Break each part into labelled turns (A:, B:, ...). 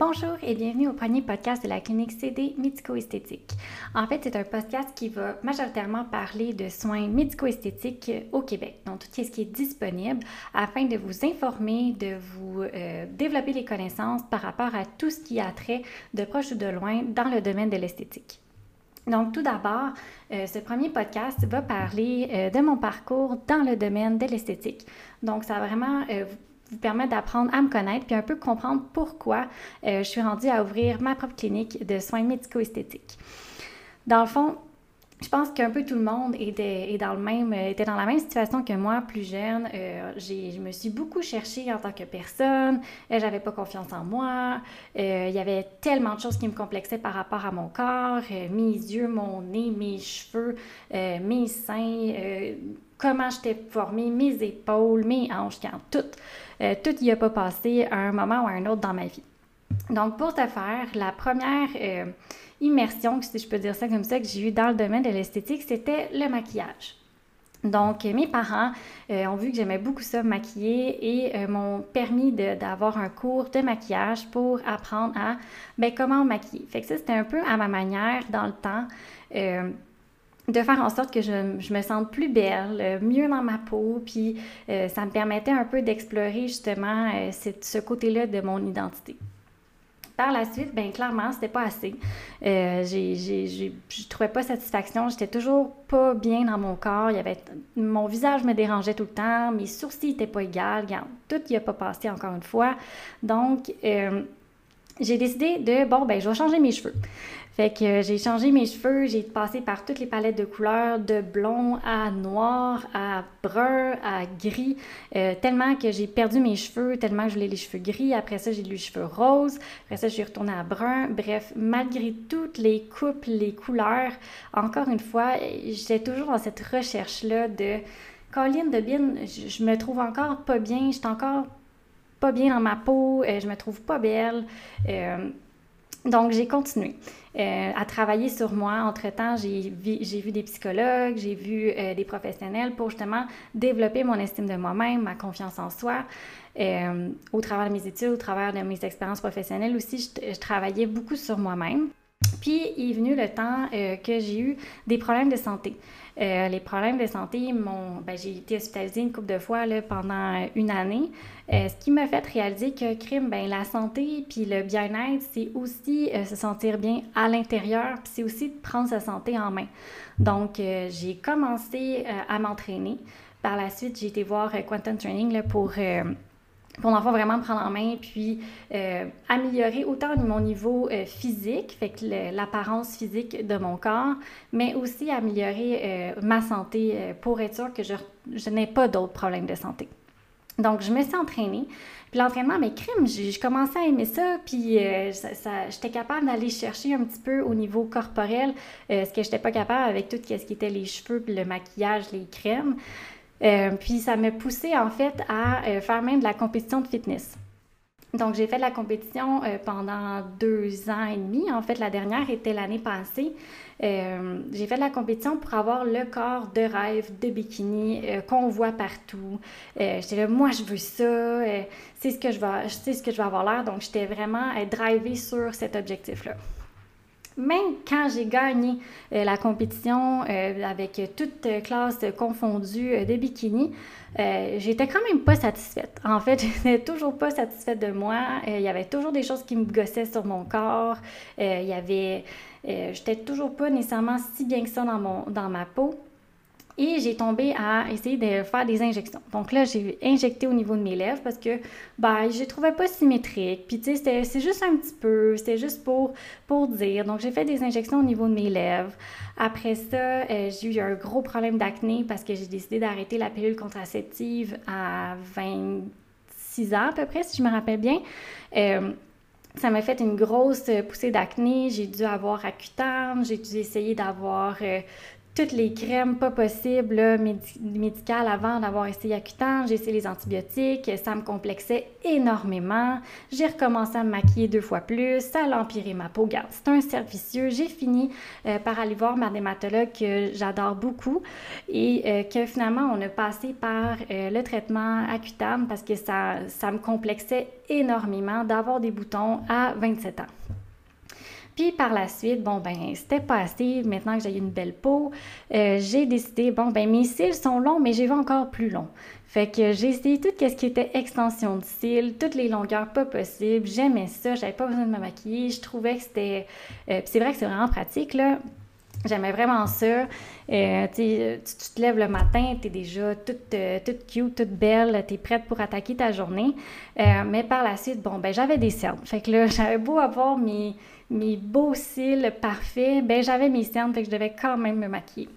A: Bonjour et bienvenue au premier podcast de la clinique CD médico-esthétique. En fait, c'est un podcast qui va majoritairement parler de soins médico-esthétiques au Québec, donc tout ce qui est disponible afin de vous informer, de vous euh, développer les connaissances par rapport à tout ce qui a trait de proche ou de loin dans le domaine de l'esthétique. Donc, tout d'abord, euh, ce premier podcast va parler euh, de mon parcours dans le domaine de l'esthétique. Donc, ça va vraiment vous permettre d'apprendre à me connaître puis un peu comprendre pourquoi euh, je suis rendue à ouvrir ma propre clinique de soins médico-esthétiques. Dans le fond, je pense qu'un peu tout le monde était, dans, le même, était dans la même situation que moi, plus jeune. Euh, je me suis beaucoup cherchée en tant que personne. Euh, j'avais pas confiance en moi. Euh, il y avait tellement de choses qui me complexaient par rapport à mon corps, mes yeux, mon nez, mes cheveux, mes seins, comment j'étais formée, mes épaules, mes hanches, quand tout, tout y a pas passé à un moment ou à un autre dans ma vie. Donc, pour ce faire, la première immersion, si je peux dire ça comme ça, que j'ai eu dans le domaine de l'esthétique, c'était le maquillage. Donc, mes parents euh, ont vu que j'aimais beaucoup ça, maquiller, et euh, m'ont permis d'avoir un cours de maquillage pour apprendre à ben, comment maquiller. Fait que ça, c'était un peu à ma manière dans le temps. Euh, de faire en sorte que je, je, me sente plus belle, mieux dans ma peau, puis ça me permettait un peu d'explorer justement ce côté-là de mon identité. Par la suite, bien clairement, c'était pas assez. Euh, je trouvais pas satisfaction. J'étais toujours pas bien dans mon corps. Il y avait, mon visage me dérangeait tout le temps. Mes sourcils étaient pas égales. tout n'y a pas passé encore une fois. Donc, euh, j'ai décidé de, bon, ben, je vais changer mes cheveux. Fait que euh, j'ai changé mes cheveux, j'ai passé par toutes les palettes de couleurs, de blond à noir, à brun, à gris, euh, tellement que j'ai perdu mes cheveux, tellement que je voulais les cheveux gris. Après ça, j'ai eu les cheveux roses. Après ça, je suis retournée à brun. Bref, malgré toutes les coupes, les couleurs, encore une fois, j'étais toujours dans cette recherche-là de Colline de Bin, je, me trouve encore pas bien, je encore pas bien dans ma peau, euh, je me trouve pas belle. Donc, j'ai continué euh, à travailler sur moi. Entre-temps, j'ai vu des psychologues, j'ai vu euh, des professionnels pour justement développer mon estime de moi-même, ma confiance en soi. Euh, au travers de mes études, au travers de mes expériences professionnelles aussi, je, je travaillais beaucoup sur moi-même. Puis il est venu le temps que j'ai eu des problèmes de santé. Euh, les problèmes de santé, mon, ben, j'ai été hospitalisée une couple de fois là, pendant une année, euh, ce qui m'a fait réaliser que crime, ben, la santé puis le bien-être, c'est aussi euh, se sentir bien à l'intérieur, puis c'est aussi de prendre sa santé en main. Donc, j'ai commencé à m'entraîner. Par la suite, j'ai été voir Quantum Training là, pour pour l'enfant vraiment prendre en main, puis euh, améliorer autant mon niveau euh, physique, fait que l'apparence physique de mon corps, mais aussi améliorer euh, ma santé pour être sûr que je, n'ai pas d'autres problèmes de santé. Donc, je me suis entraînée. Puis l'entraînement, mes crimes, je, commençais à aimer ça, puis ça, j'étais capable d'aller chercher un petit peu au niveau corporel ce que je n'étais pas capable avec tout ce qui était les cheveux, puis le maquillage, les crèmes. Euh, puis ça m'a poussé en fait à euh, faire même de la compétition de fitness. Donc j'ai fait de la compétition euh, pendant deux ans et demi. En fait, la dernière était l'année passée. j'ai fait de la compétition pour avoir le corps de rêve de bikini qu'on voit partout. j'étais là, moi je veux ça, c'est ce que je vais, sais ce que je vais avoir l'air. Donc j'étais vraiment drivée sur cet objectif-là même quand j'ai gagné euh, la compétition euh, avec toute classe confondue euh, de bikini, j'étais quand même pas satisfaite. En fait, j'étais toujours pas satisfaite de moi. Il y avait toujours des choses qui me gossaient sur mon corps. Il y avait, j'étais toujours pas nécessairement si bien que ça dans mon, dans ma peau. Et j'ai tombé à essayer de faire des injections. Donc là, j'ai injecté au niveau de mes lèvres parce que ben, je les trouvais pas symétriques. Puis tu sais, c'est juste un petit peu, c'était juste pour, pour dire. Donc j'ai fait des injections au niveau de mes lèvres. Après ça, euh, j'ai eu un gros problème d'acné parce que j'ai décidé d'arrêter la pilule contraceptive à 26 ans à peu près, si je me rappelle bien. Euh, ça m'a fait une grosse poussée d'acné. J'ai dû avoir Accutane, j'ai dû essayer d'avoir euh, toutes les crèmes pas possibles médicales avant d'avoir essayé Accutane. J'ai essayé les antibiotiques, ça me complexait énormément. J'ai recommencé à me maquiller deux fois plus, ça a empiré ma peau. Garde, c'est un servicieux. J'ai fini euh, par aller voir ma dermatologue que j'adore beaucoup et euh, que finalement on a passé par euh, le traitement Accutane parce que ça, ça me complexait énormément d'avoir des boutons à 27 ans. Puis par la suite, bon, ben, c'était pas assez. Maintenant que j'ai une belle peau, euh, j'ai décidé, bon, ben, mes cils sont longs, mais j'ai veux encore plus long. Fait que j'ai essayé tout ce qui était extension de cils, toutes les longueurs pas possibles. J'aimais ça, j'avais pas besoin de me maquiller. Je trouvais que c'était. Euh, c'est vrai que c'est vraiment pratique, là. J'aimais vraiment ça. Euh, tu, tu, te lèves le matin, tu es déjà toute, toute cute, toute belle, tu es prête pour attaquer ta journée. mais par la suite, bon, ben j'avais des cernes. Fait là, j'avais beau avoir mes, mes beaux cils parfaits, ben j'avais mes cernes, fait je devais quand même me maquiller.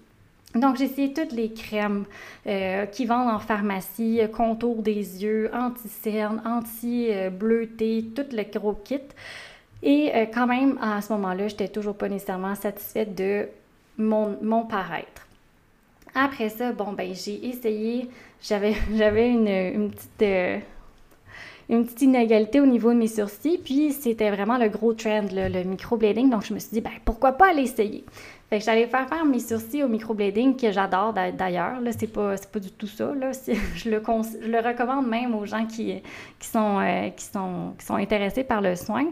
A: Donc, j'ai essayé toutes les crèmes euh, qui vendent en pharmacie, euh, contour des yeux, anti-cernes, anti-bleuté, tout le gros kit. Et euh, quand même, à ce moment-là, je n'étais toujours pas nécessairement satisfaite de mon, mon paraître. Après ça, bon, ben j'ai essayé, j'avais, une, une petite une petite inégalité au niveau de mes sourcils. Puis c'était vraiment le gros trend, le microblading. Donc je me suis dit, ben pourquoi pas aller essayer? Fait que j'allais faire faire mes sourcils au microblading, que j'adore d'ailleurs. Là, c'est pas, pas du tout ça. Là. Je, le je le recommande même aux gens qui, qui, sont, euh, qui, sont, qui sont intéressés par le soin.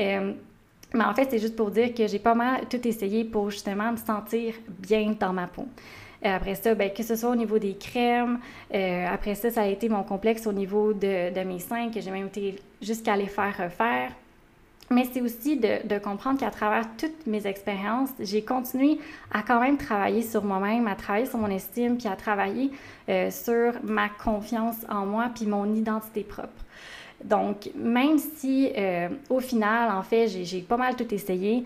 A: Euh, mais en fait, c'est juste pour dire que j'ai pas mal tout essayé pour justement me sentir bien dans ma peau. Euh, après ça, ben, que ce soit au niveau des crèmes, après ça, ça a été mon complexe au niveau de, de mes seins, que j'ai même été jusqu'à les faire refaire. Mais c'est aussi de, de comprendre qu'à travers toutes mes expériences, j'ai continué à quand même travailler sur moi-même, à travailler sur mon estime, puis à travailler euh, sur ma confiance en moi, puis mon identité propre. Donc, même si au final, en fait, j'ai pas mal tout essayé,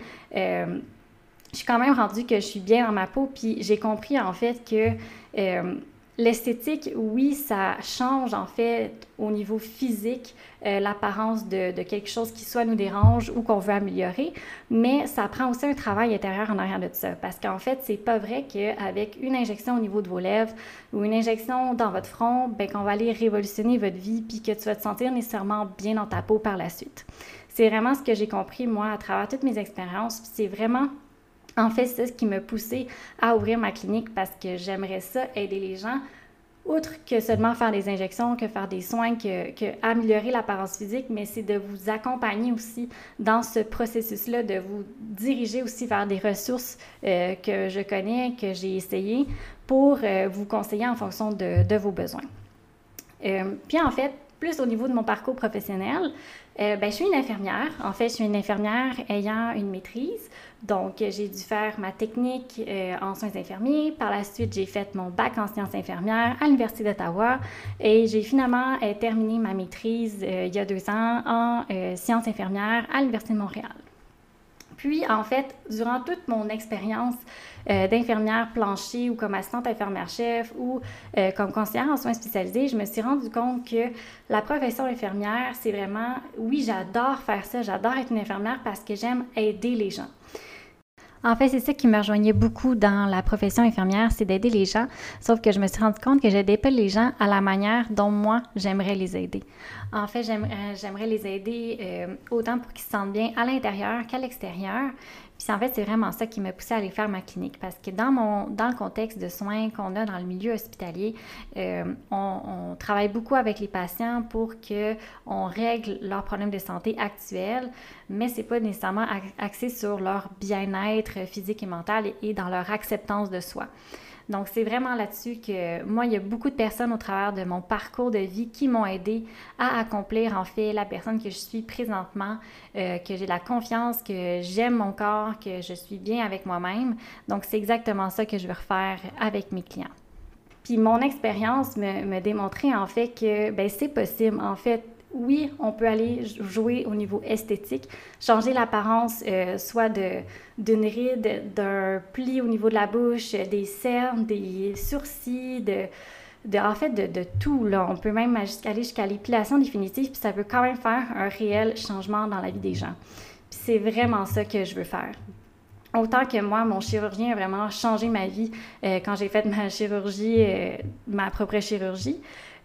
A: je suis quand même rendue que je suis bien dans ma peau, puis j'ai compris en fait que euh, l'esthétique, oui, ça change en fait au niveau physique euh, l'apparence de, quelque chose qui soit nous dérange ou qu'on veut améliorer, mais ça prend aussi un travail intérieur en arrière de ça, parce qu'en fait, c'est pas vrai qu'avec une injection au niveau de vos lèvres ou une injection dans votre front, ben qu'on va aller révolutionner votre vie, puis que tu vas te sentir nécessairement bien dans ta peau par la suite. C'est vraiment ce que j'ai compris moi à travers toutes mes expériences, c'est vraiment en fait, c'est ce qui m'a poussé à ouvrir ma clinique parce que j'aimerais ça aider les gens, outre que seulement faire des injections, que faire des soins, que, améliorer l'apparence physique, mais c'est de vous accompagner aussi dans ce processus-là, de vous diriger aussi vers des ressources euh, que je connais, que j'ai essayées, pour euh, vous conseiller en fonction de, de vos besoins. Euh, puis en fait, plus au niveau de mon parcours professionnel, euh, ben, je suis une infirmière. En fait, je suis une infirmière ayant une maîtrise. Donc, j'ai dû faire ma technique euh, en soins infirmiers. Par la suite, j'ai fait mon bac en sciences infirmières à l'Université d'Ottawa et j'ai finalement euh, terminé ma maîtrise il y a deux ans en sciences infirmières à l'Université de Montréal. Puis, en fait, durant toute mon expérience euh, d'infirmière plancher ou comme assistante infirmière-chef ou euh, comme conseillère en soins spécialisés, je me suis rendu compte que la profession infirmière, c'est vraiment, oui, j'adore faire ça, j'adore être une infirmière parce que j'aime aider les gens. En fait, c'est ça qui me rejoignait beaucoup dans la profession infirmière, c'est d'aider les gens. Sauf que je me suis rendu compte que j'aidais pas les gens à la manière dont moi, j'aimerais les aider. En fait, euh, j'aimerais les aider euh, autant pour qu'ils se sentent bien à l'intérieur qu'à l'extérieur. En fait, c'est vraiment ça qui m'a poussé à aller faire ma clinique parce que dans, mon, dans le contexte de soins qu'on a dans le milieu hospitalier, euh, on, travaille beaucoup avec les patients pour qu'on règle leurs problèmes de santé actuels, mais c'est pas nécessairement axé sur leur bien-être physique et mental et dans leur acceptance de soi. Donc, c'est vraiment là-dessus que moi, il y a beaucoup de personnes au travers de mon parcours de vie qui m'ont aidé à accomplir en fait la personne que je suis présentement, euh, que j'ai la confiance, que j'aime mon corps, que je suis bien avec moi-même. Donc, c'est exactement ça que je veux refaire avec mes clients. Puis mon expérience me, me démontrait en fait que ben, c'est possible. En fait, oui, on peut aller jouer au niveau esthétique, changer l'apparence euh, soit d'une ride, d'un pli au niveau de la bouche, des cernes, des sourcils, de, en fait de, tout. Là. On peut même aller jusqu'à l'épilation définitive, puis ça peut quand même faire un réel changement dans la vie des gens. C'est vraiment ça que je veux faire. Autant que moi, mon chirurgien a vraiment changé ma vie euh, quand j'ai fait ma chirurgie, ma propre chirurgie.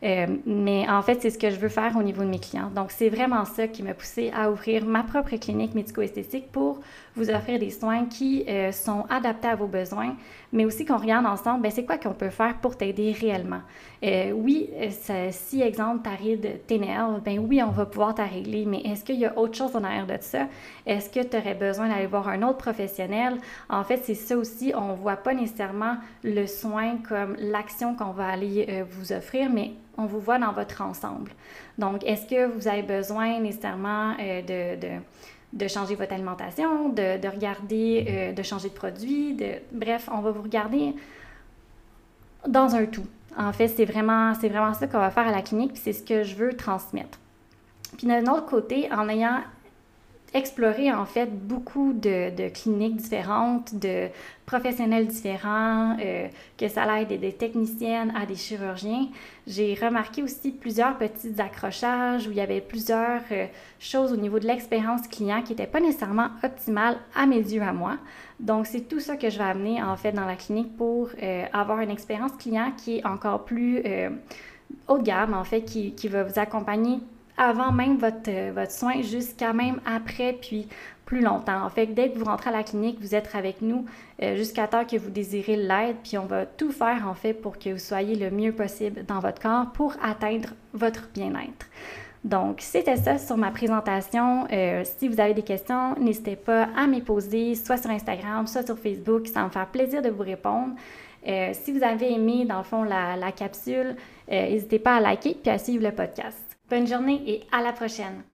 A: Euh, mais en fait, c'est ce que je veux faire au niveau de mes clients. Donc, c'est vraiment ça qui m'a poussé à ouvrir ma propre clinique médico-esthétique pour vous offrir des soins qui euh, sont adaptés à vos besoins, mais aussi qu'on regarde ensemble, ben, c'est quoi qu'on peut faire pour t'aider réellement. Euh, oui, si, exemple, ta ride t'énerve, ben oui, on va pouvoir t'arrêter, mais est-ce qu'il y a autre chose en arrière de ça? Est-ce que tu aurais besoin d'aller voir un autre professionnel? En fait, c'est ça aussi, on ne voit pas nécessairement le soin comme l'action qu'on va aller vous offrir, mais on vous voit dans votre ensemble. Donc, est-ce que vous avez besoin nécessairement euh, de, changer votre alimentation, de, de regarder, euh, de changer de produit, de, bref, on va vous regarder dans un tout. En fait, c'est vraiment, c'est vraiment ça qu'on va faire à la clinique, puis c'est ce que je veux transmettre. Puis d'un autre côté, en ayant explorer en fait beaucoup de, cliniques différentes, de professionnels différents, euh, que ça aide des techniciennes à des chirurgiens. J'ai remarqué aussi plusieurs petits accrochages où il y avait plusieurs euh, choses au niveau de l'expérience client qui n'étaient pas nécessairement optimales à mes yeux à moi. Donc c'est tout ça que je vais amener en fait dans la clinique pour euh, avoir une expérience client qui est encore plus haut de gamme en fait, qui, qui va vous accompagner avant même votre, euh, votre soin jusqu'à même après, puis plus longtemps. En fait, dès que vous rentrez à la clinique, vous êtes avec nous euh, jusqu'à temps que vous désirez l'aide, puis on va tout faire en fait pour que vous soyez le mieux possible dans votre corps pour atteindre votre bien-être. Donc, c'était ça sur ma présentation. Euh, si vous avez des questions, n'hésitez pas à me poser, soit sur Instagram, soit sur Facebook. Ça va me faire plaisir de vous répondre. si vous avez aimé, dans le fond, la, la capsule, n'hésitez pas à liker puis à suivre le podcast. Bonne journée et à la prochaine.